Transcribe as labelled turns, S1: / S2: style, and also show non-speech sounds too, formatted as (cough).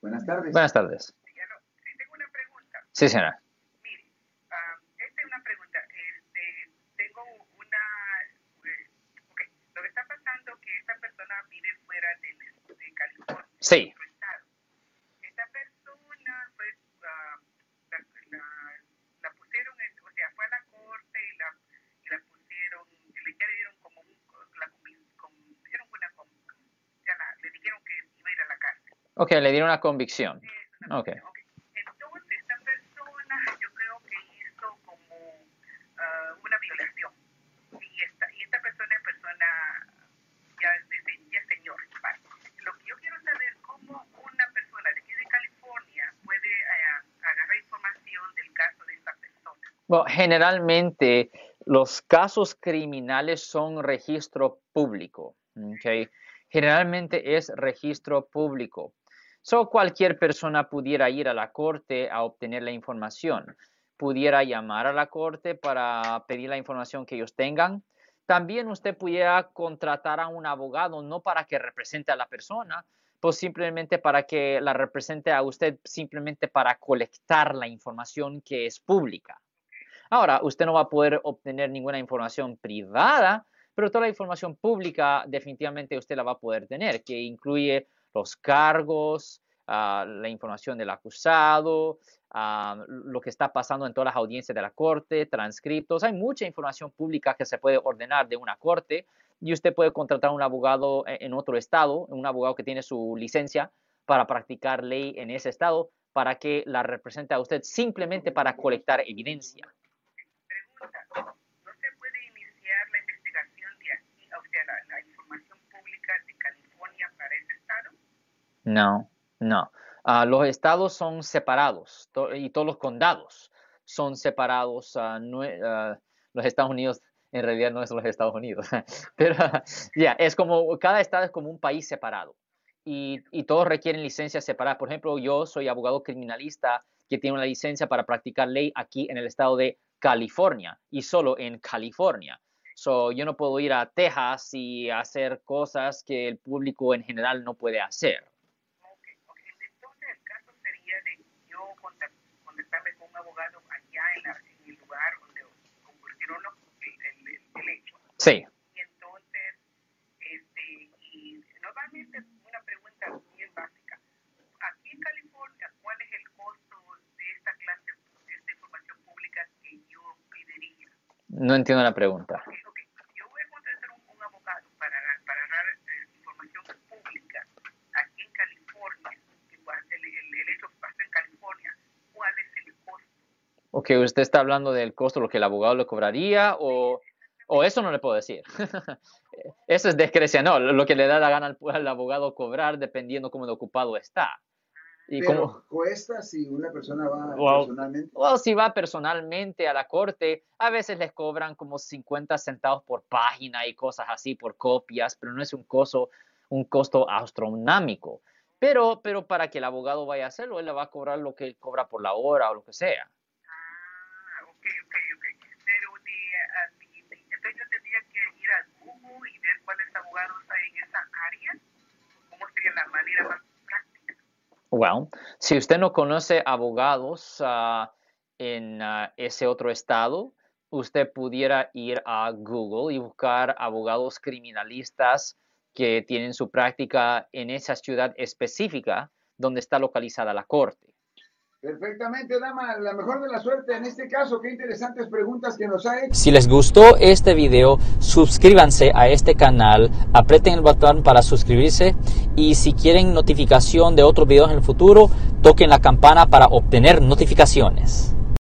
S1: Buenas tardes.
S2: Buenas tardes.
S3: Sí, tengo una pregunta.
S2: Sí, señora.
S3: Mire, ah, esta es una pregunta. Este, tengo una... eh, ok, lo que está pasando es que esta persona vive fuera de, California.
S2: Sí.
S3: otro estado. Esta persona, pues, ah, la, la, la pusieron, en, o sea, fue a la corte y la, y la pusieron, y le ya le dieron como un, la, comi- com- hicieron una, com- ya la, le dijeron que iba a ir a la cárcel.
S2: Ok, le dieron una convicción. Ok.
S3: Entonces, esta persona, yo creo que hizo como ah, una violación. Y esta, y esta persona es persona ya, es de, ya señor. Vale. Lo que yo quiero saber cómo una persona de aquí de California puede ah, agarrar información del caso de esta persona.
S2: Bueno, generalmente los casos criminales son registro público. Generalmente es registro público. So, cualquier persona pudiera ir a la corte a obtener la información. Pudiera llamar a la corte para pedir la información que ellos tengan. También usted pudiera contratar a un abogado, no para que represente a la persona, pues simplemente para que la represente a usted, simplemente para colectar la información que es pública. Ahora, usted no va a poder obtener ninguna información privada, pero toda la información pública definitivamente usted la va a poder tener, que incluye los cargos, ah, la información del acusado, ah, lo que está pasando en todas las audiencias de la corte, transcriptos. Hay mucha información pública que se puede ordenar de una corte y usted puede contratar un abogado e- en otro estado, un abogado que tiene su licencia para practicar ley en ese estado, para que la represente a usted simplemente para colectar evidencia.
S3: Pregunta, ¿no se puede iniciar la investigación de aquí, o sea, la, la información pública de California para ese estado?
S2: No, no. Ah, los estados son separados y todos los condados son separados. ah, ah, los Estados Unidos en realidad no es los Estados Unidos, (laughs) pero ya, es como, cada estado es como un país separado y, y todos requieren licencias separadas. Por ejemplo, yo soy abogado criminalista que tiene una licencia para practicar ley aquí en el estado de California y solo en California. So, yo no puedo ir a Texas y hacer cosas que el público en general no puede hacer.
S3: Ok, ok. Entonces el caso sería de yo contact- contactarme con un abogado allá en, la- en el lugar donde ocurrieron los- el, el, el- el hecho.
S2: Sí.
S3: Y entonces, este, y normalmente una pregunta bien básica. Aquí en California, ¿cuál es el costo de esta clase, de esta información pública que yo pediría?
S2: No entiendo la pregunta.
S3: Ok, ok. Yo voy a contratar un, un abogado para, para dar eh, información pública aquí en California, que va a ser el, hecho pasa en California. ¿Cuál es el costo?
S2: Ok, ¿usted está hablando del costo, lo que el abogado le cobraría o, o eso no le puedo decir? (laughs) eso es discrecional, lo que le da la gana al, al abogado cobrar dependiendo cómo de ocupado está. Y
S1: Pero
S2: como,
S1: cuesta si una persona va personalmente.
S2: o si va personalmente a la corte, a veces les cobran como 50 centavos por página y cosas así por copias, pero no es un costo, un costo astronómico. Pero, pero para que el abogado vaya a hacerlo, él le va a cobrar lo que él cobra por la hora o lo que sea.
S3: Ah, ok, ok, ok. Pero de, ah, de- de- entonces yo tendría que ir a Google y ver cuáles abogados hay en esa área. ¿Cómo sería la manera más práctica?
S2: Well, si usted no conoce abogados ah, en ah, ese otro estado, usted pudiera ir a Google y buscar abogados criminalistas que tienen su práctica en esa ciudad específica donde está localizada la corte.
S1: Perfectamente, dama. La mejor de la suerte en este caso. Qué interesantes preguntas que nos ha hecho.
S4: Si les gustó este video, suscríbanse a este canal, aprieten el botón para suscribirse y si quieren notificación de otros videos en el futuro, toquen la campana para obtener notificaciones.